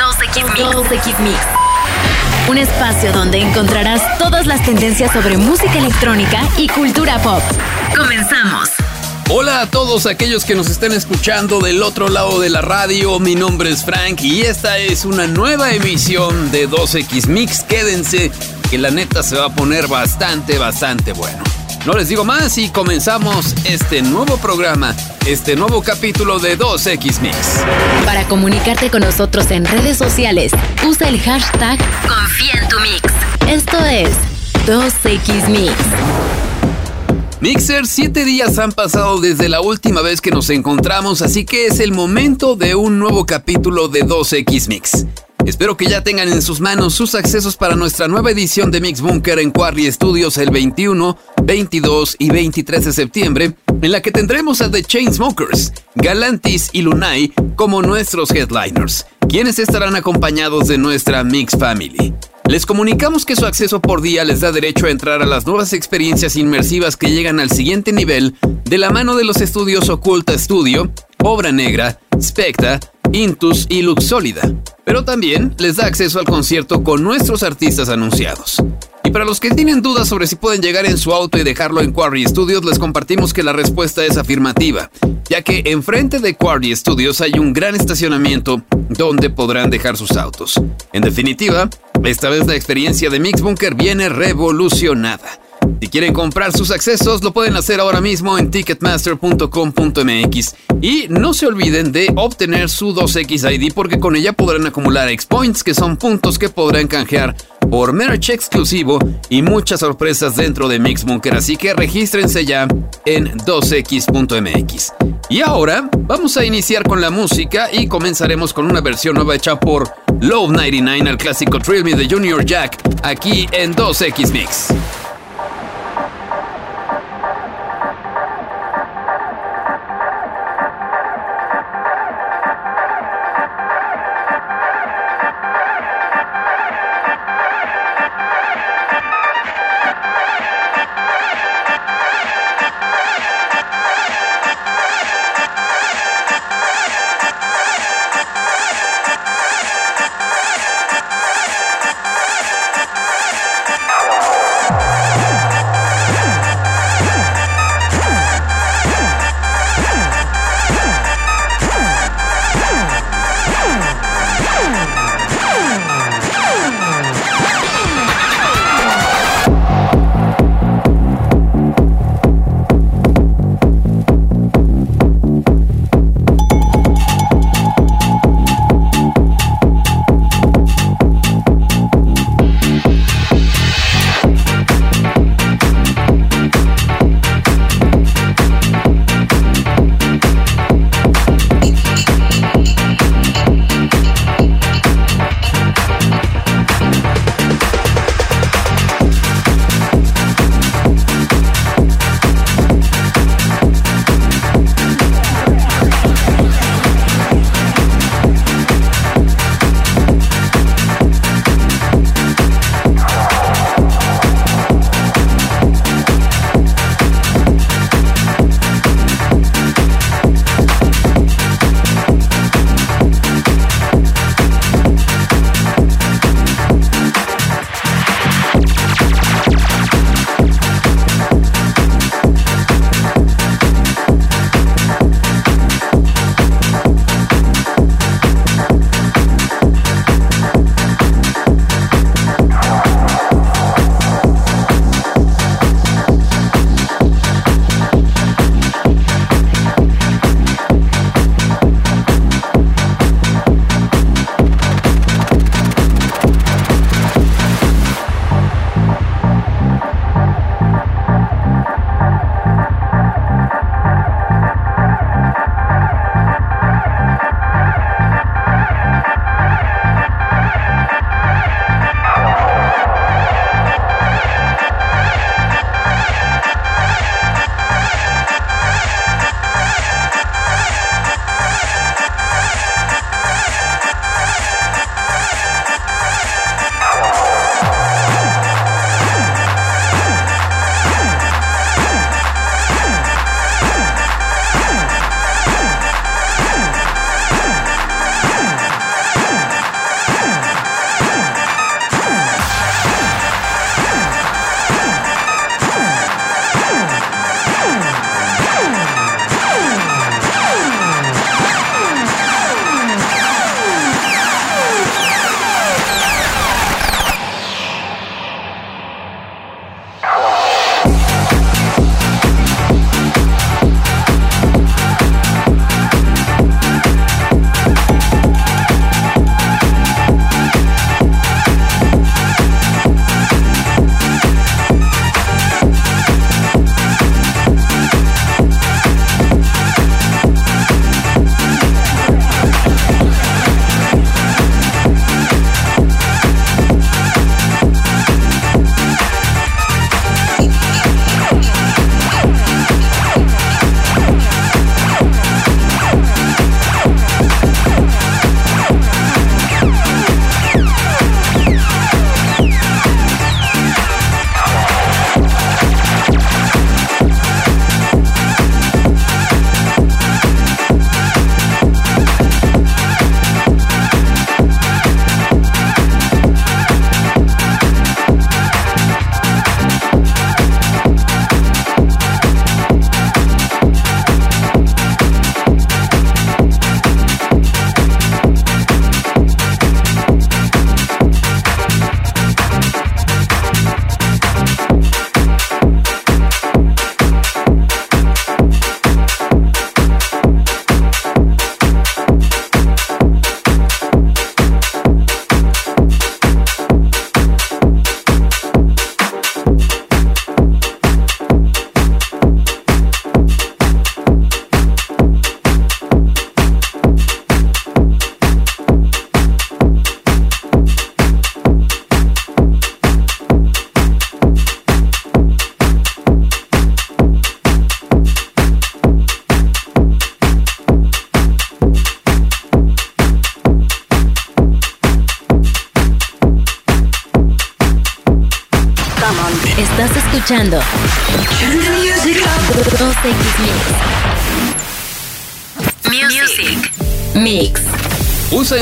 2X Mix. 2X Mix. Un espacio donde encontrarás todas las tendencias sobre música electrónica y cultura pop. Comenzamos. Hola a todos aquellos que nos estén escuchando del otro lado de la radio, mi nombre es Frank y esta es una nueva emisión de 2X Mix. Quédense que la neta se va a poner bastante, bastante bueno. No les digo más y comenzamos este nuevo programa, este nuevo capítulo de 2X Mix. Para comunicarte con nosotros en redes sociales, usa el hashtag Confía en tu Mix. Esto es 2X Mix. Mixer, siete días han pasado desde la última vez que nos encontramos, así que es el momento de un nuevo capítulo de 2X Mix. Espero que ya tengan en sus manos sus accesos para nuestra nueva edición de Mix Bunker en Quarry Studios el 21, 22 y 23 de septiembre, en la que tendremos a The Chainsmokers, Galantis y Lunay como nuestros headliners, quienes estarán acompañados de nuestra Mix Family. Les comunicamos que su acceso por día les da derecho a entrar a las nuevas experiencias inmersivas que llegan al siguiente nivel de la mano de los estudios Oculta Studio, Obra Negra, Specta, Intus y Luxólida. Pero también les da acceso al concierto con nuestros artistas anunciados. Y para los que tienen dudas sobre si pueden llegar en su auto y dejarlo en Quarry Studios, les compartimos que la respuesta es afirmativa, ya que enfrente de Quarry Studios hay un gran estacionamiento donde podrán dejar sus autos. En definitiva, esta vez la experiencia de Mix Bunker viene revolucionada. Si quieren comprar sus accesos, lo pueden hacer ahora mismo en ticketmaster.com.mx. Y no se olviden de obtener su 2X ID porque con ella podrán acumular X-Points, que son puntos que podrán canjear por merch exclusivo y muchas sorpresas dentro de Mix Bunker. Así que regístrense ya en 2x.mx. Y ahora vamos a iniciar con la música y comenzaremos con una versión nueva hecha por Love 99 al clásico Thrill Me de Junior Jack aquí en 2X Mix.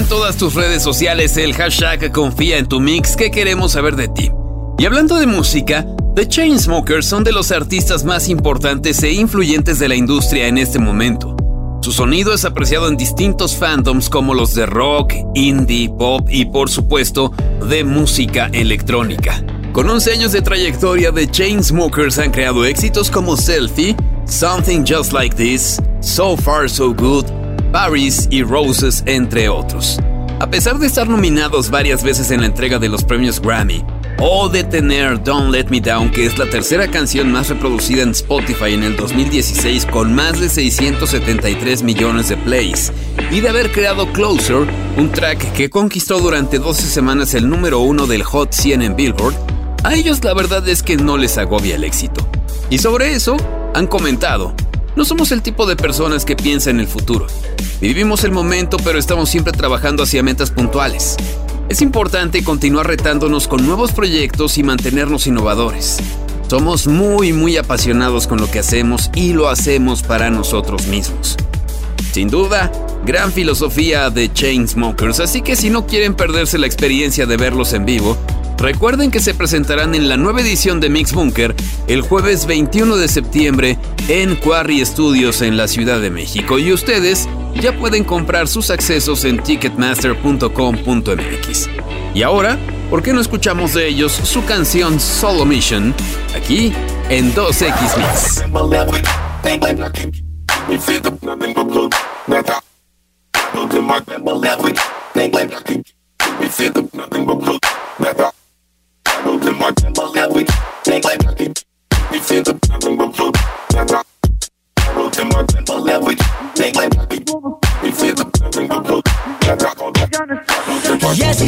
Todas tus redes sociales el hashtag confía en tu mix que queremos saber de ti. Y hablando de música, The Chainsmokers son de los artistas más importantes e influyentes de la industria en este momento. Su sonido es apreciado en distintos fandoms como los de rock, indie, pop y por supuesto de música electrónica. Con 11 años de trayectoria, The Chainsmokers han creado éxitos como Selfie, Something Just Like This, So Far So Good, Paris y Roses, entre otros. A pesar de estar nominados varias veces en la entrega de los premios Grammy, o de tener Don't Let Me Down, que es la tercera canción más reproducida en Spotify en el 2016 con más de 673 millones de plays, y de haber creado Closer, un track que conquistó durante 12 semanas el número uno del Hot 100 en Billboard, a ellos la verdad es que no les agobia el éxito. Y sobre eso, han comentado, no somos el tipo de personas que piensa en el futuro. Vivimos el momento pero estamos siempre trabajando hacia metas puntuales. Es importante continuar retándonos con nuevos proyectos y mantenernos innovadores. Somos muy muy apasionados con lo que hacemos y lo hacemos para nosotros mismos. Sin duda, gran filosofía de Chainsmokers, así que si no quieren perderse la experiencia de verlos en vivo, recuerden que se presentarán en la nueva edición de Mix Bunker el jueves 21 de septiembre en Quarry Studios en la Ciudad de México y ustedes ya pueden comprar sus accesos en ticketmaster.com.mx. Y ahora, ¿por qué no escuchamos de ellos su canción Solo Mission aquí en 2X Mix?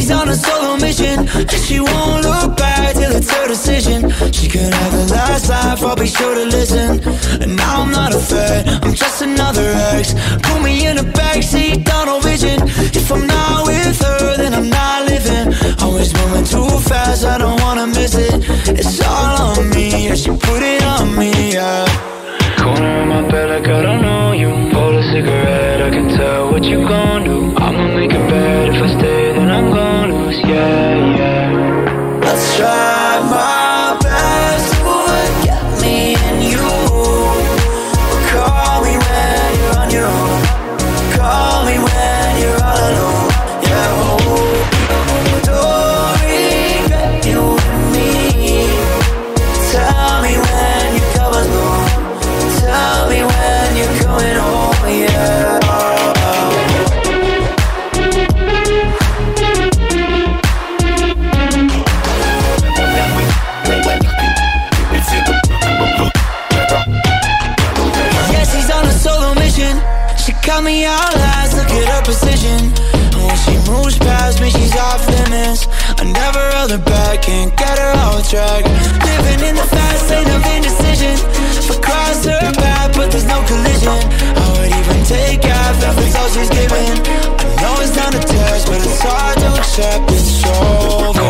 She's on a solo mission. And she won't look back till it's her decision. She could have the last laugh, I'll be sure to listen. And now I'm not a I'm just another ex. Put me in a backseat, tunnel vision. If I'm not with her, then I'm not living. Always moving too fast, I don't It's all on me, yeah, she put it on me, yeah. Corner of my bed like I don't know you. Pull a cigarette, I can tell what you gon' do. I'ma make it bad if I stay, then I'm gon' lose, yeah, yeah. Let's try she's giving. I know it's not a test, but it's hard to accept. It's over.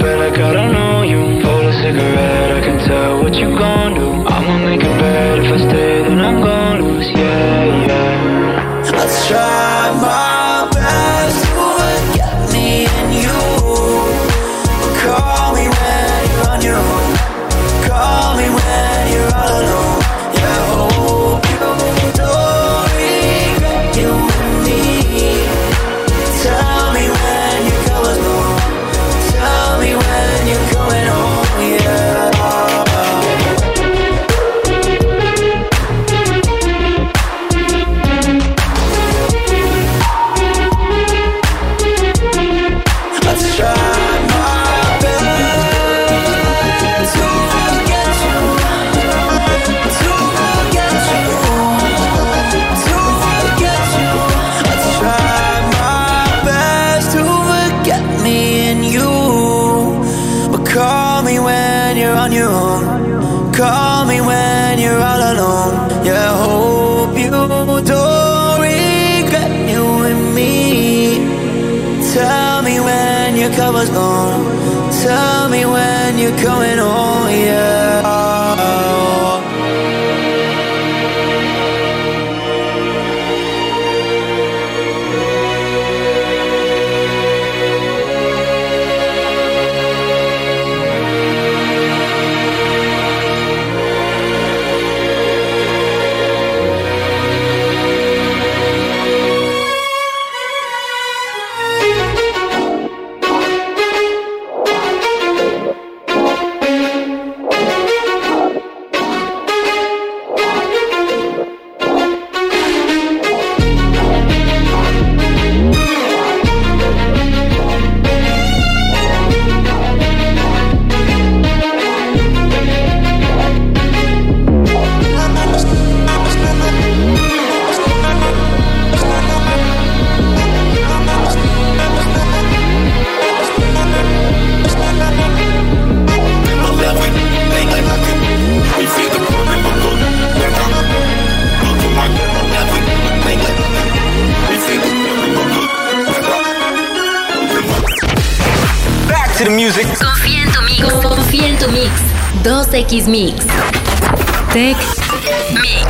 But I don't know you. Pull a cigarette, I can tell what you gon' do. I'ma make it bad if I stay, then I'm gon' lose. Yeah, yeah. Let's try my coming home 2X Mix. Tech Mix.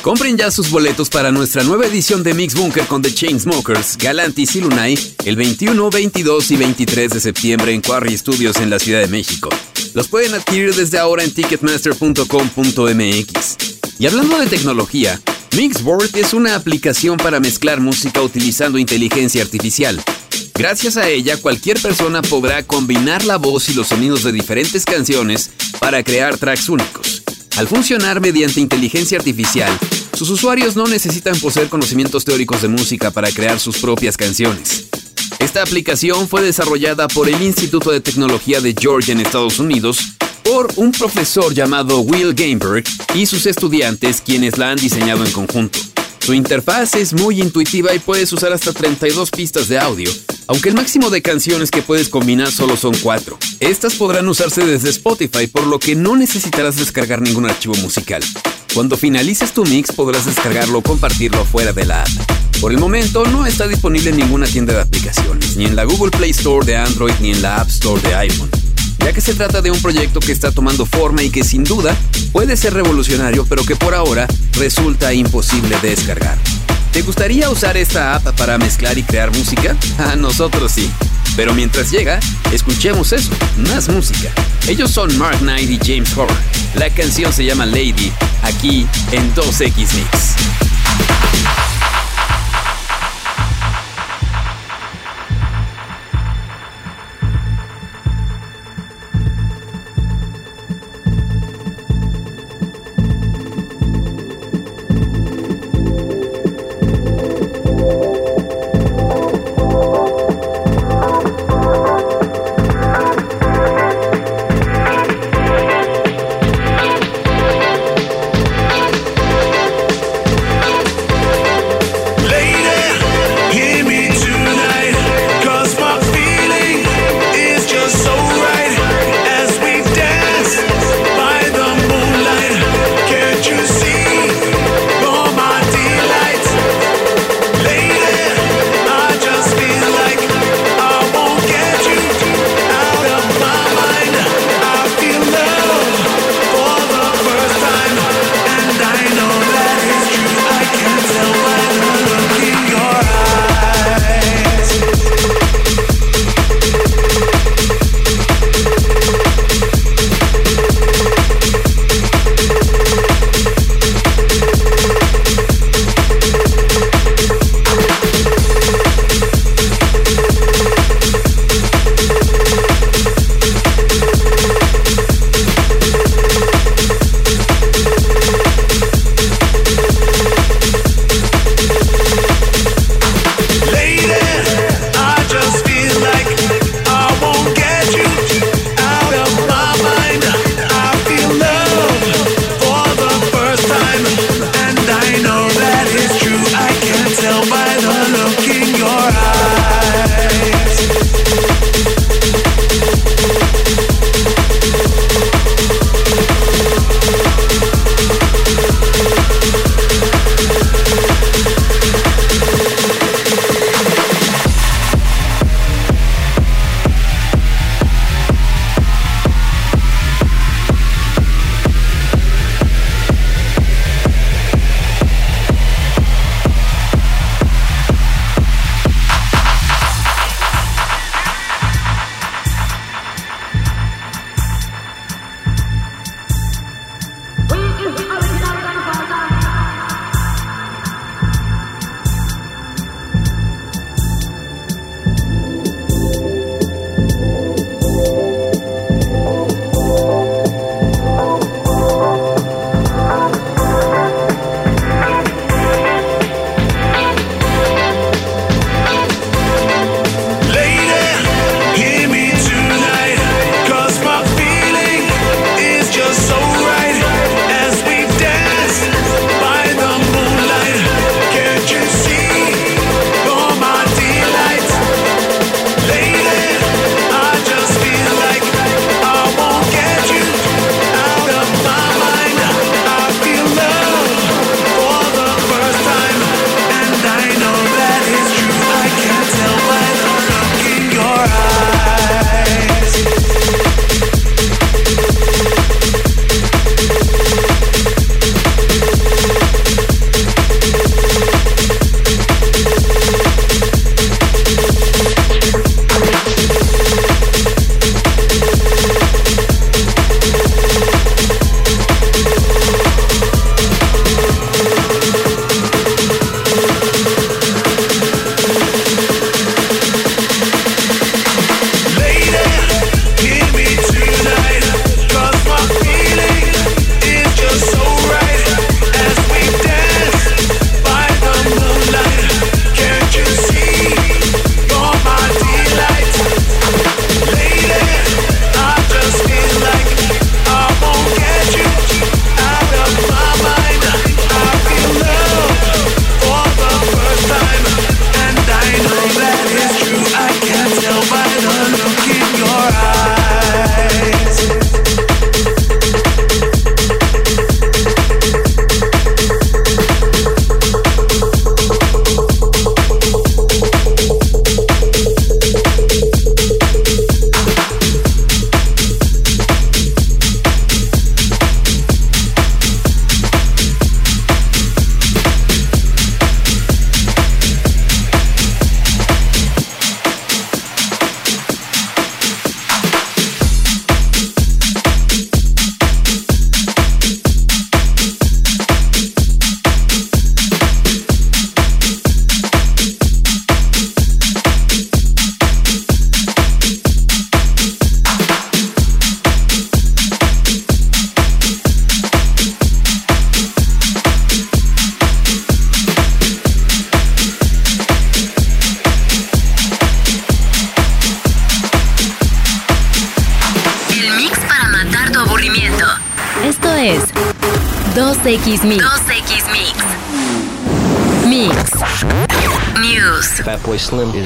Compren ya sus boletos para nuestra nueva edición de Mix Bunker con The Chainsmokers, Galantis y Lunay el 21, 22 y 23 de septiembre en Quarry Studios en la Ciudad de México. Los pueden adquirir desde ahora en ticketmaster.com.mx. Y hablando de tecnología, Mixboard es una aplicación para mezclar música utilizando inteligencia artificial. Gracias a ella, cualquier persona podrá combinar la voz y los sonidos de diferentes canciones para crear tracks únicos. Al funcionar mediante inteligencia artificial, sus usuarios no necesitan poseer conocimientos teóricos de música para crear sus propias canciones. Esta aplicación fue desarrollada por el Instituto de Tecnología de Georgia en Estados Unidos por un profesor llamado Will Gainberg y sus estudiantes quienes la han diseñado en conjunto. Su interfaz es muy intuitiva y puedes usar hasta 32 pistas de audio, aunque el máximo de canciones que puedes combinar solo son 4. Estas podrán usarse desde Spotify, por lo que no necesitarás descargar ningún archivo musical. Cuando finalices tu mix podrás descargarlo o compartirlo fuera de la app. Por el momento no está disponible en ninguna tienda de aplicaciones, ni en la Google Play Store de Android ni en la App Store de iPhone ya que se trata de un proyecto que está tomando forma y que sin duda puede ser revolucionario, pero que por ahora resulta imposible de descargar. ¿Te gustaría usar esta app para mezclar y crear música? A nosotros sí. Pero mientras llega, escuchemos eso, más música. Ellos son Mark Knight y James Horner. La canción se llama Lady, aquí en 2X Mix.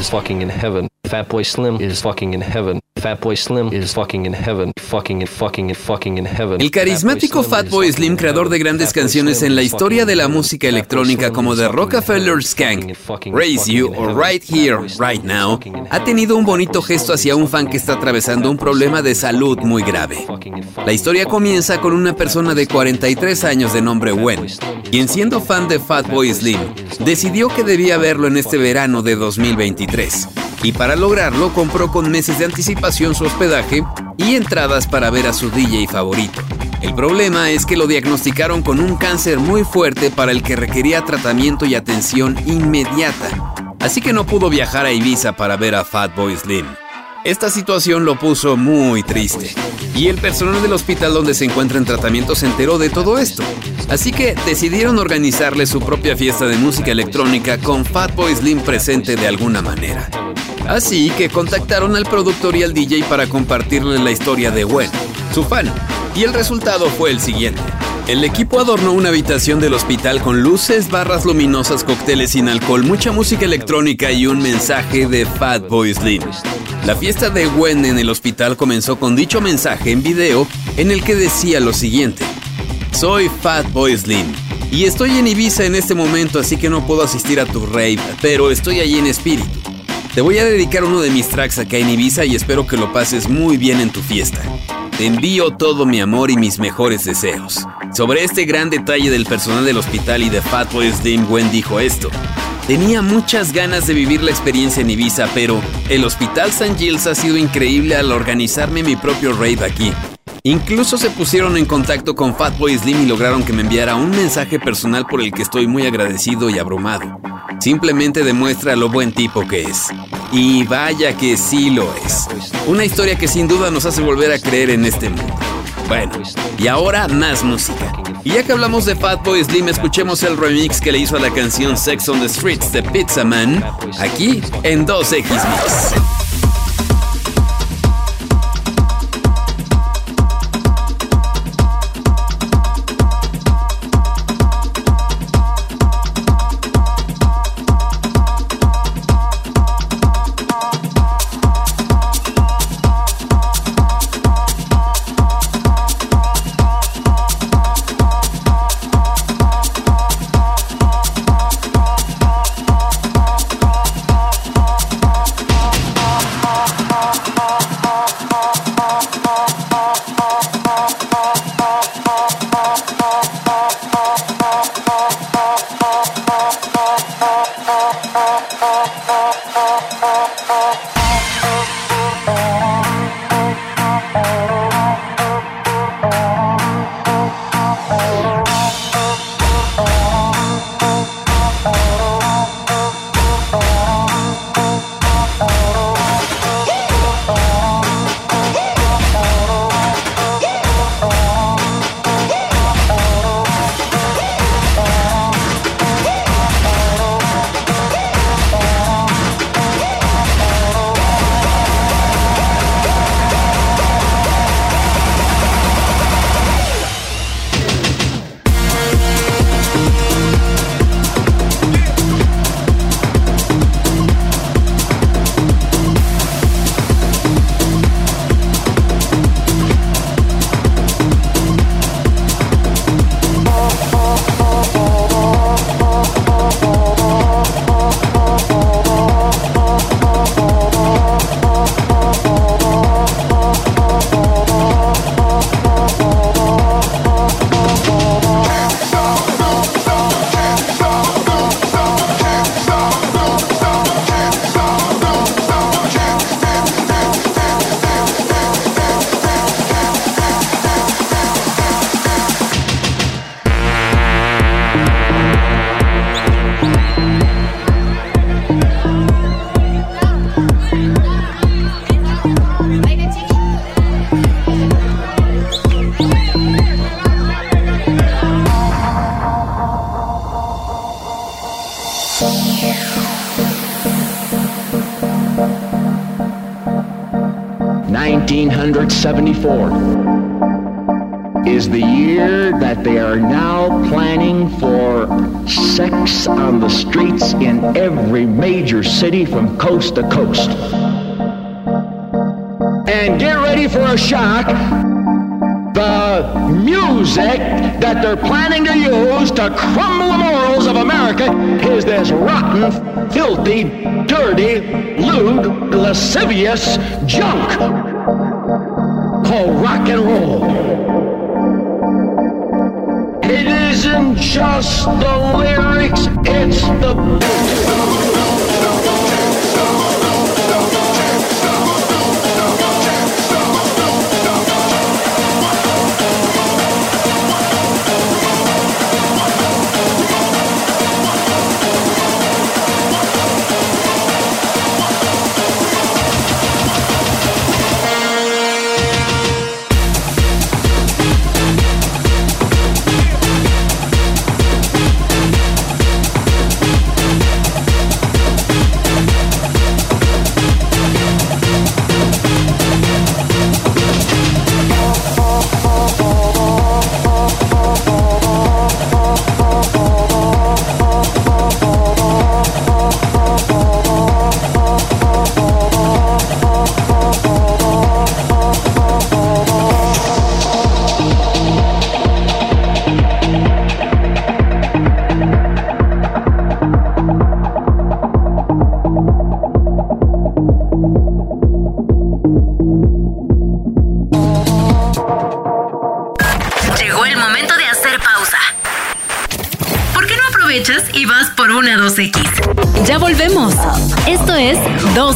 Is fucking in heaven. Fatboy Slim is fucking in heaven. Fatboy Slim is fucking in heaven. Fucking fucking fucking in heaven. El carismático Fatboy Slim, creador de grandes canciones en la historia de la música electrónica como The Rockefeller Skank, Raise You o Right Here, Right Now, ha tenido un bonito gesto hacia un fan que está atravesando un problema de salud muy grave. La historia comienza con una persona de 43 años de nombre Wen, quien siendo fan de Fatboy Slim, decidió que debía verlo en este verano de 2023 y para lograrlo compró con meses de anticipación su hospedaje y entradas para ver a su DJ favorito. El problema es que lo diagnosticaron con un cáncer muy fuerte para el que requería tratamiento y atención inmediata, así que no pudo viajar a Ibiza para ver a Fatboy Slim. Esta situación lo puso muy triste, y el personal del hospital donde se encuentra en tratamiento se enteró de todo esto, así que decidieron organizarle su propia fiesta de música electrónica con Fatboy Slim presente de alguna manera. Así que contactaron al productor y al DJ para compartirle la historia de Gwen, su fan, y el resultado fue el siguiente. El equipo adornó una habitación del hospital con luces, barras luminosas, cócteles sin alcohol, mucha música electrónica y un mensaje de Fatboy Slim. La fiesta de Gwen en el hospital comenzó con dicho mensaje en video en el que decía lo siguiente. Soy Fatboy Slim y estoy en Ibiza en este momento así que no puedo asistir a tu rave, pero estoy allí en espíritu. Te voy a dedicar uno de mis tracks acá en Ibiza y espero que lo pases muy bien en tu fiesta. Te envío todo mi amor y mis mejores deseos. Sobre este gran detalle del personal del hospital y de Fatboy Slim, Gwen dijo esto. Tenía muchas ganas de vivir la experiencia en Ibiza, pero el Hospital St. Giles ha sido increíble al organizarme mi propio rave aquí. Incluso se pusieron en contacto con Fatboy Slim y lograron que me enviara un mensaje personal por el que estoy muy agradecido y abrumado. Simplemente demuestra lo buen tipo que es. Y vaya que sí lo es. Una historia que sin duda nos hace volver a creer en este mundo. Bueno, y ahora más música. Y ya que hablamos de Fatboy Slim, escuchemos el remix que le hizo a la canción Sex on the Streets de Pizza Man, aquí en 2X Mix. Now planning for sex on the streets in every major city from coast to coast. And get ready for a shock. The music that they're planning to use to crumble the morals of America is this rotten, filthy, dirty, lewd, lascivious junk called rock and roll. Isn't just the lyrics, it's the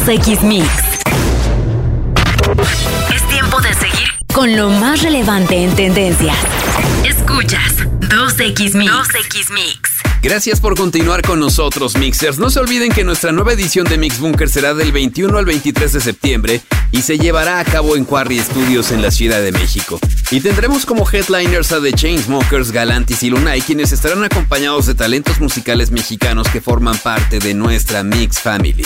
X Mix. Es tiempo de seguir con lo más relevante en tendencias. Escuchas 2X Mix. 2X Mix. Gracias por continuar con nosotros, Mixers. No se olviden que nuestra nueva edición de Mix Bunker será del 21 al 23 de septiembre y se llevará a cabo en Quarry Studios en la Ciudad de México. Y tendremos como headliners a The Chainsmokers, Galantis y Lunay, quienes estarán acompañados de talentos musicales mexicanos que forman parte de nuestra Mix Family.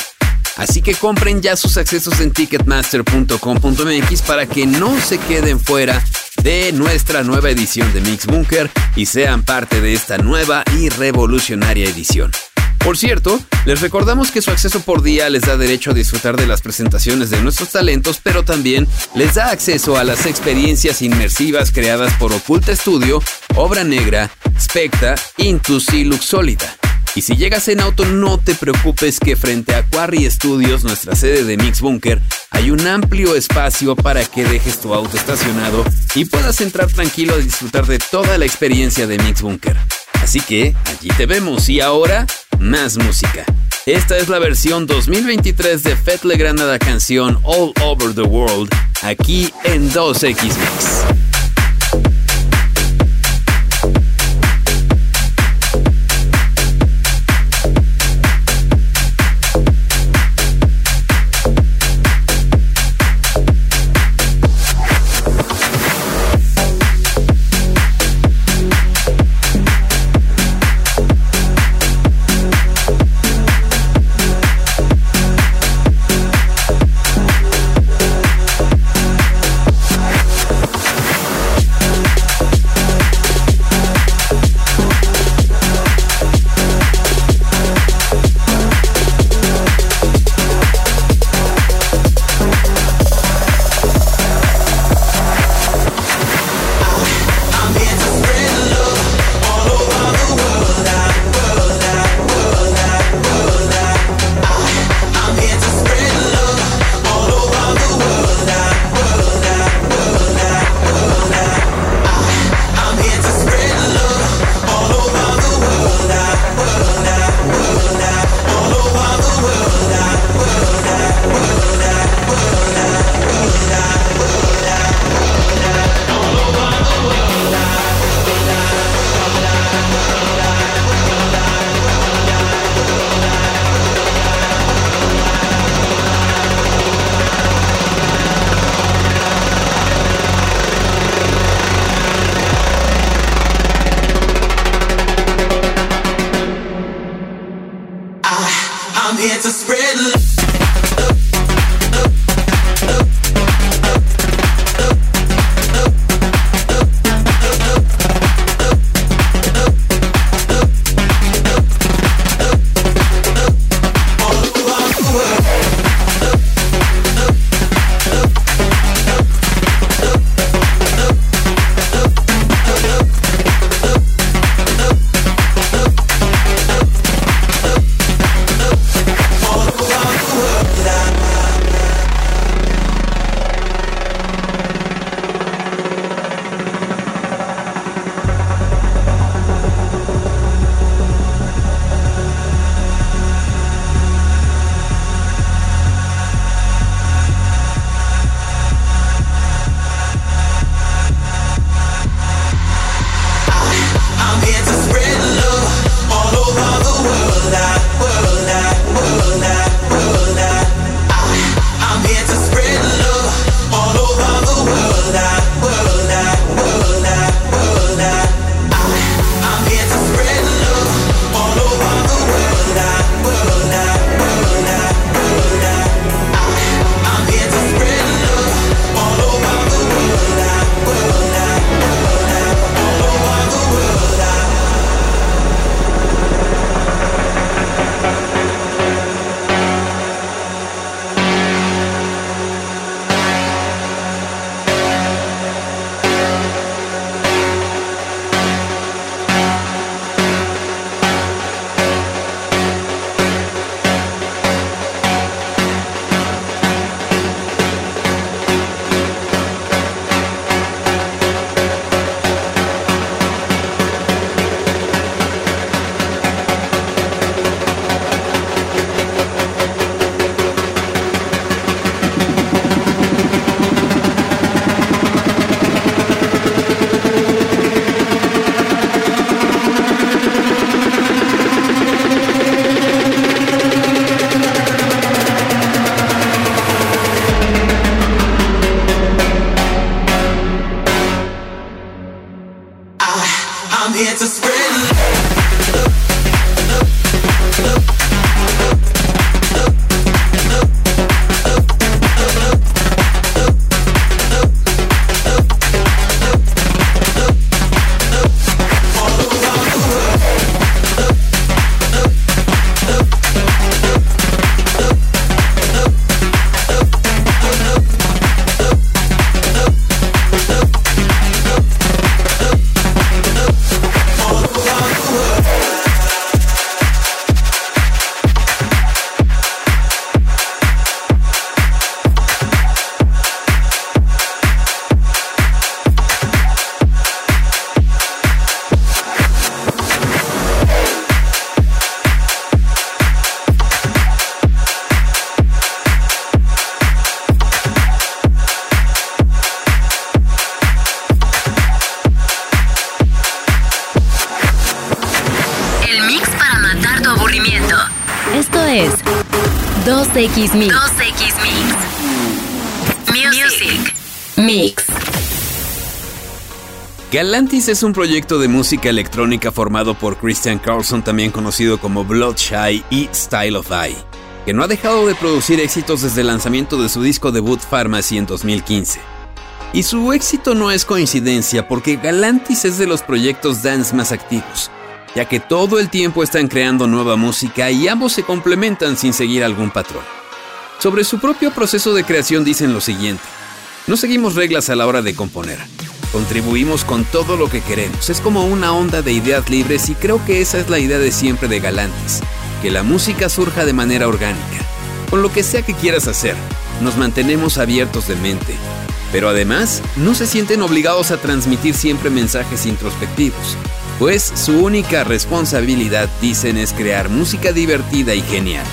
Así que compren ya sus accesos en ticketmaster.com.mx para que no se queden fuera de nuestra nueva edición de Mix Bunker y sean parte de esta nueva y revolucionaria edición. Por cierto, les recordamos que su acceso por día les da derecho a disfrutar de las presentaciones de nuestros talentos, pero también les da acceso a las experiencias inmersivas creadas por Oculta Studio, Obra Negra, Specta, Intus y Luxólida. Y si llegas en auto, no te preocupes que frente a Quarry Studios, nuestra sede de Mix Bunker, hay un amplio espacio para que dejes tu auto estacionado y puedas entrar tranquilo a disfrutar de toda la experiencia de Mix Bunker. Así que allí te vemos y ahora más música. Esta es la versión 2023 de Fett Legrand la canción All Over the World, aquí en 2X Mix. I'm here to spread love. 2X Mix. 2X Mix. Music. Mix. Galantis es un proyecto de música electrónica formado por Christian Carlson, también conocido como Bloodshy y Style of Eye, que no ha dejado de producir éxitos desde el lanzamiento de su disco debut Pharmacy en 2015. Y su éxito no es coincidencia porque Galantis es de los proyectos dance más activos, ya que todo el tiempo están creando nueva música y ambos se complementan sin seguir algún patrón. Sobre su propio proceso de creación dicen lo siguiente, no seguimos reglas a la hora de componer, contribuimos con todo lo que queremos, es como una onda de ideas libres y creo que esa es la idea de siempre de Galantis, que la música surja de manera orgánica, con lo que sea que quieras hacer, nos mantenemos abiertos de mente, pero además no se sienten obligados a transmitir siempre mensajes introspectivos, pues su única responsabilidad, dicen, es crear música divertida y genial.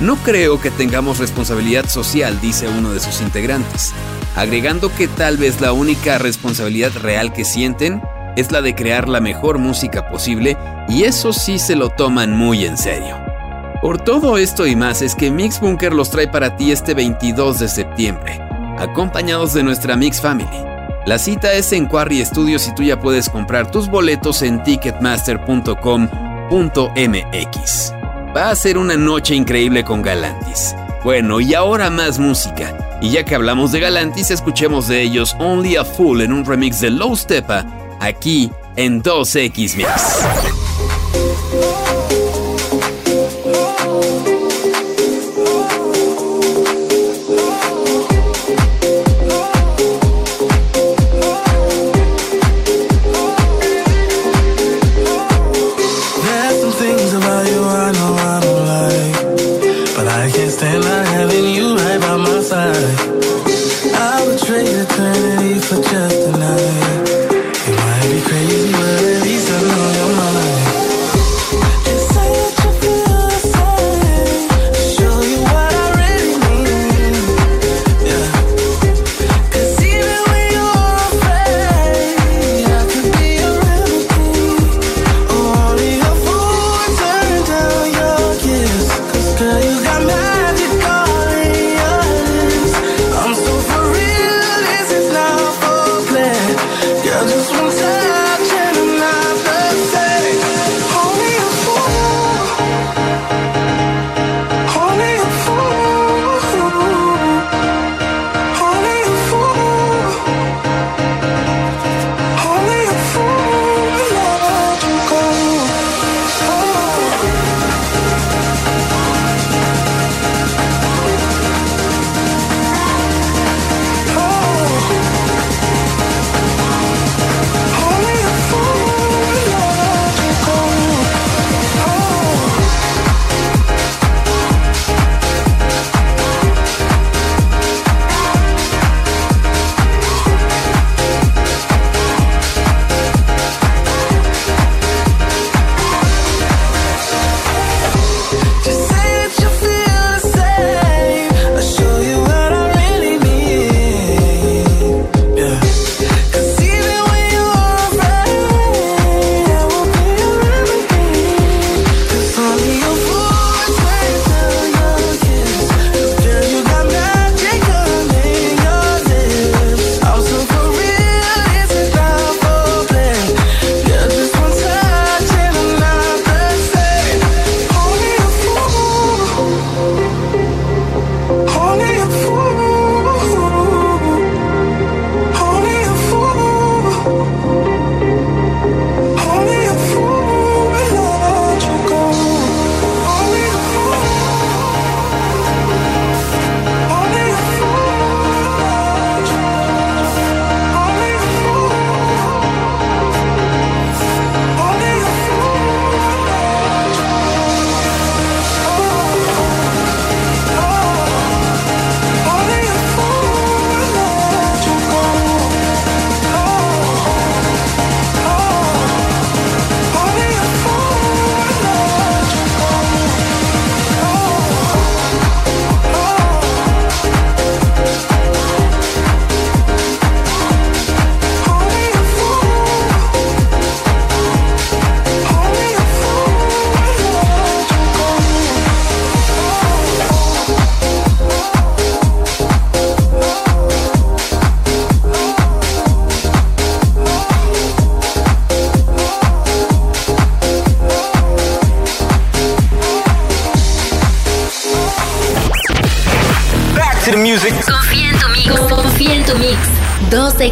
No creo que tengamos responsabilidad social, dice uno de sus integrantes, agregando que tal vez la única responsabilidad real que sienten es la de crear la mejor música posible y eso sí se lo toman muy en serio. Por todo esto y más es que Mix Bunker los trae para ti este 22 de septiembre acompañados de nuestra Mix Family. La cita es en Quarry Studios y tú ya puedes comprar tus boletos en ticketmaster.com.mx. Va a ser una noche increíble con Galantis. Bueno, y ahora más música. Y ya que hablamos de Galantis, escuchemos de ellos Only a Fool en un remix de Low Stepa, aquí en 2X Mix.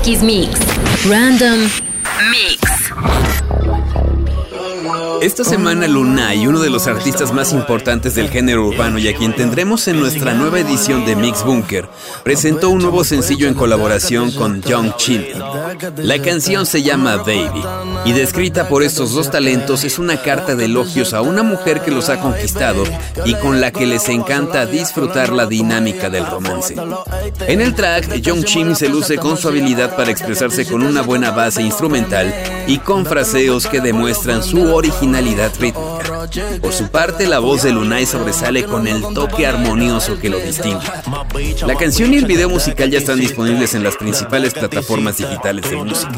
2X Mix. Random Mix. Esta semana Lunay, uno de los artistas más importantes del género urbano y a quien tendremos en nuestra nueva edición de Mix Bunker, presentó un nuevo sencillo en colaboración con Young Chimney. La canción se llama Baby y descrita por estos dos talentos es una carta de elogios a una mujer que los ha conquistado y con la que les encanta disfrutar la dinámica del romance. En el track, Young Chimney se luce con su habilidad para expresarse con una buena base instrumental y con fraseos que demuestran su originalidad rítmica. Por su parte, la voz de Lunay sobresale con el toque armonioso que lo distingue. La canción y el video musical ya están disponibles en las principales plataformas digitales de música.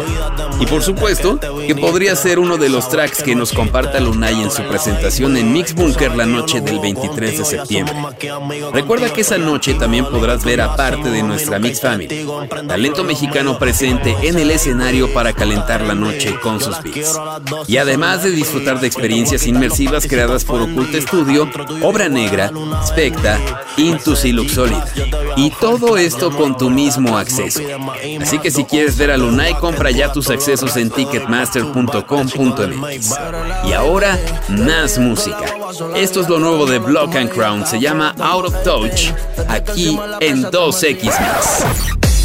Y por supuesto, que podría ser uno de los tracks que nos comparta Lunay en su presentación en Mix Bunker la noche del 23 de septiembre. Recuerda que esa noche también podrás ver a parte de nuestra Mix Family, talento mexicano presente en el escenario para calentar la noche con sus beats. Y además de disfrutar de experiencias inmersivas creadas por Oculta Studio, Obra Negra, Specta, Intus y Luxolida. Y todo esto con tu mismo acceso. Así que si quieres ver a Lunay, compra ya tus accesos en ticketmaster.com.mx. Y ahora, más música. Esto es lo nuevo de Block and Crown, se llama Out of Touch, aquí en 2X Mix.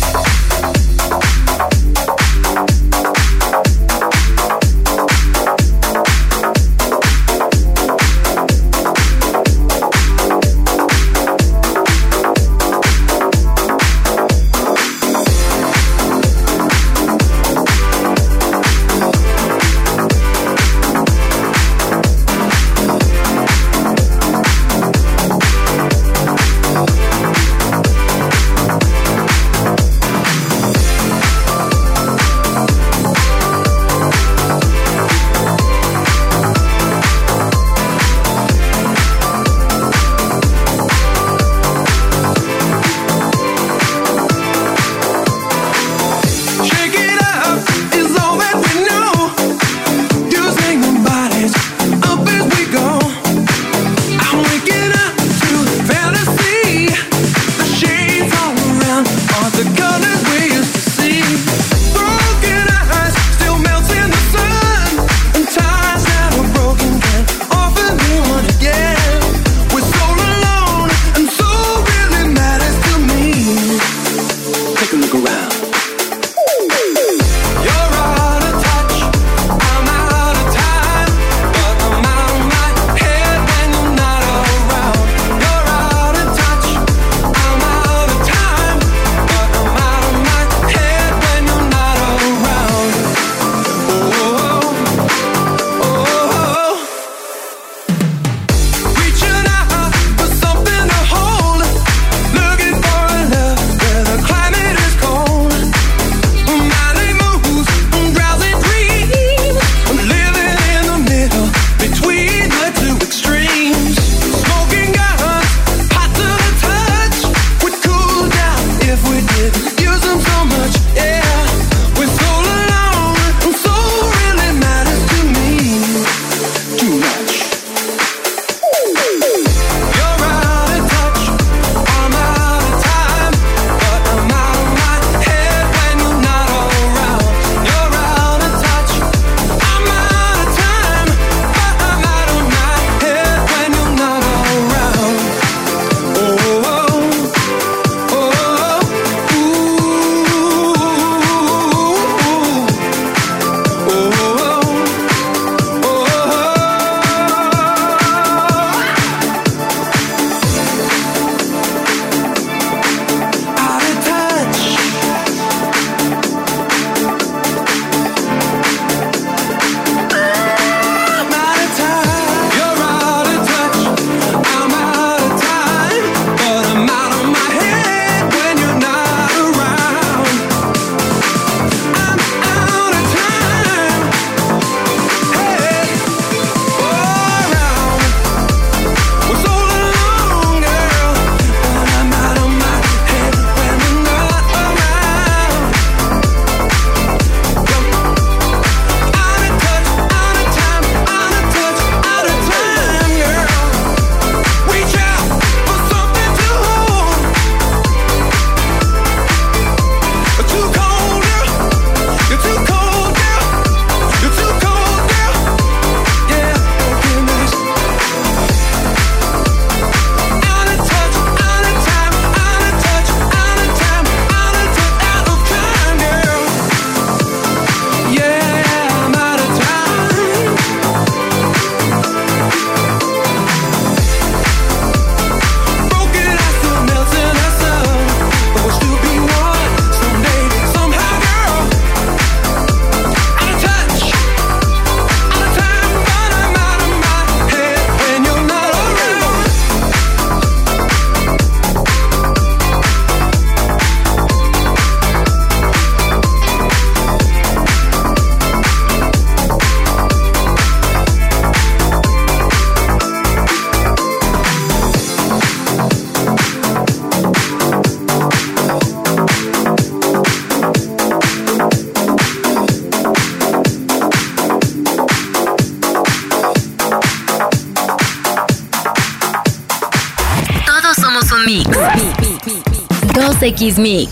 2X Mix.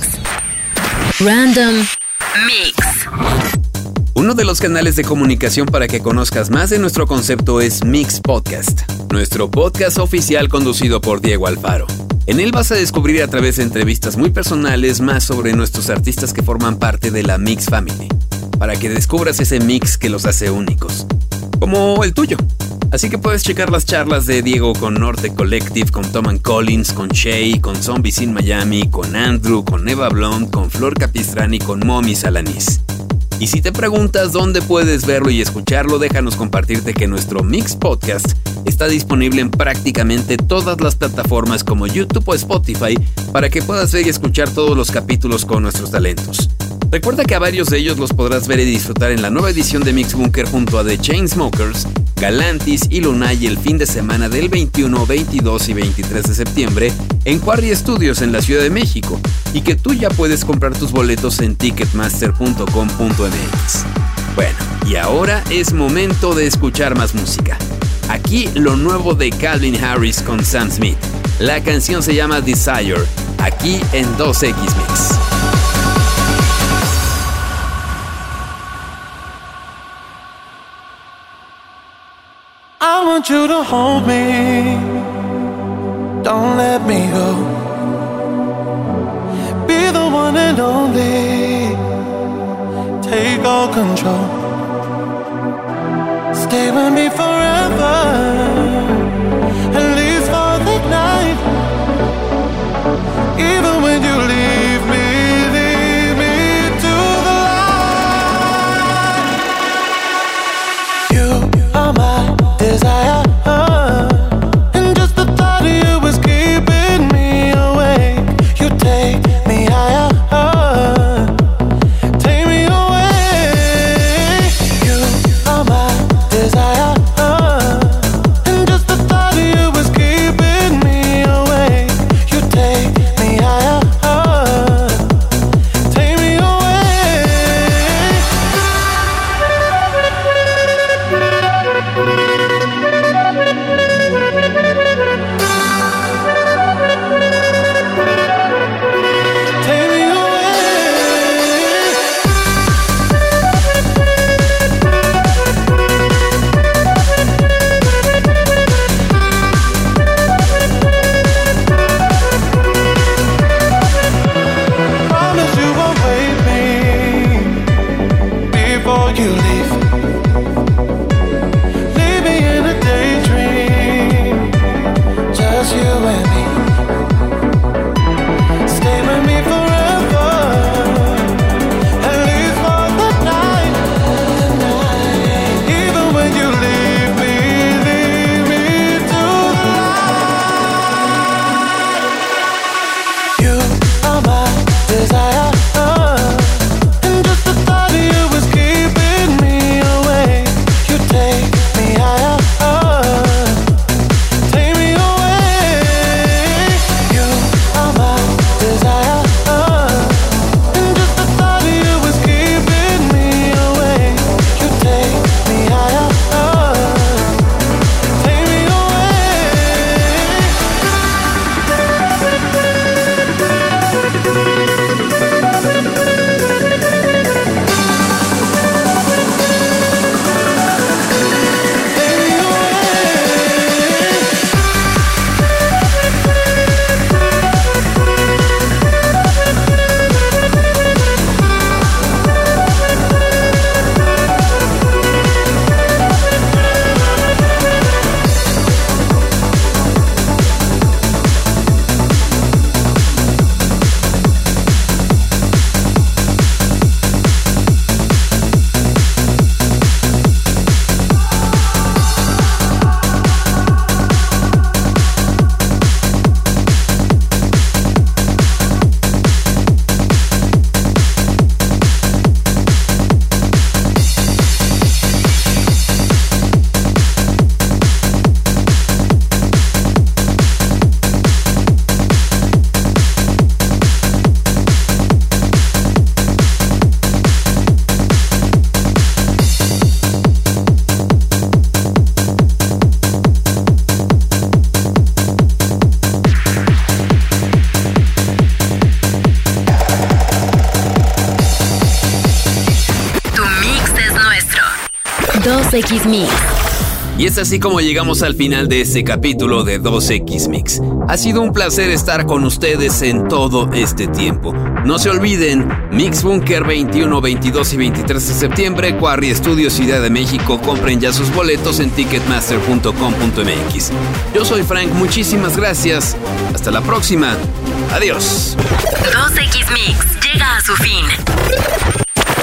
Random Mix. Uno de los canales de comunicación para que conozcas más de nuestro concepto es Mix Podcast, nuestro podcast oficial conducido por Diego Alfaro. En él vas a descubrir a través de entrevistas muy personales más sobre nuestros artistas que forman parte de la Mix Family, para que descubras ese mix que los hace únicos, como el tuyo. Así que puedes checar las charlas de Diego con Norte Collective, con Tom Collins, con Shay, con Zombies in Miami, con Andrew, con Eva Blond, con Flor Capistrani, con Mommy Salanis. Y si te preguntas dónde puedes verlo y escucharlo, déjanos compartirte que nuestro Mix Podcast está disponible en prácticamente todas las plataformas como YouTube o Spotify para que puedas ver y escuchar todos los capítulos con nuestros talentos. Recuerda que a varios de ellos los podrás ver y disfrutar en la nueva edición de Mix Bunker junto a The Chainsmokers, Galantis y Lunay el fin de semana del 21, 22 y 23 de septiembre en Quarry Studios en la Ciudad de México y que tú ya puedes comprar tus boletos en ticketmaster.com.mx. Bueno, y ahora es momento de escuchar más música. Aquí lo nuevo de Calvin Harris con Sam Smith. La canción se llama Desire, aquí en 2X Mix. Want you to hold me. Don't let me go. Be the one and only. Take all control. Stay with me forever. 2X Mix. Y es así como llegamos al final de este capítulo de 2X Mix. Ha sido un placer estar con ustedes en todo este tiempo. No se olviden, Mix Bunker 21, 22 y 23 de septiembre, Quarry Studio Ciudad de México. Compren ya sus boletos en ticketmaster.com.mx. Yo soy Frank, muchísimas gracias. Hasta la próxima. Adiós. 2X Mix llega a su fin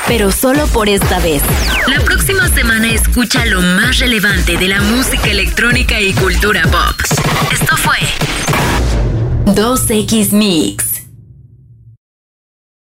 pero solo por esta vez. La próxima semana escucha lo más relevante de la música electrónica y cultura pop. Esto fue 2X Mix.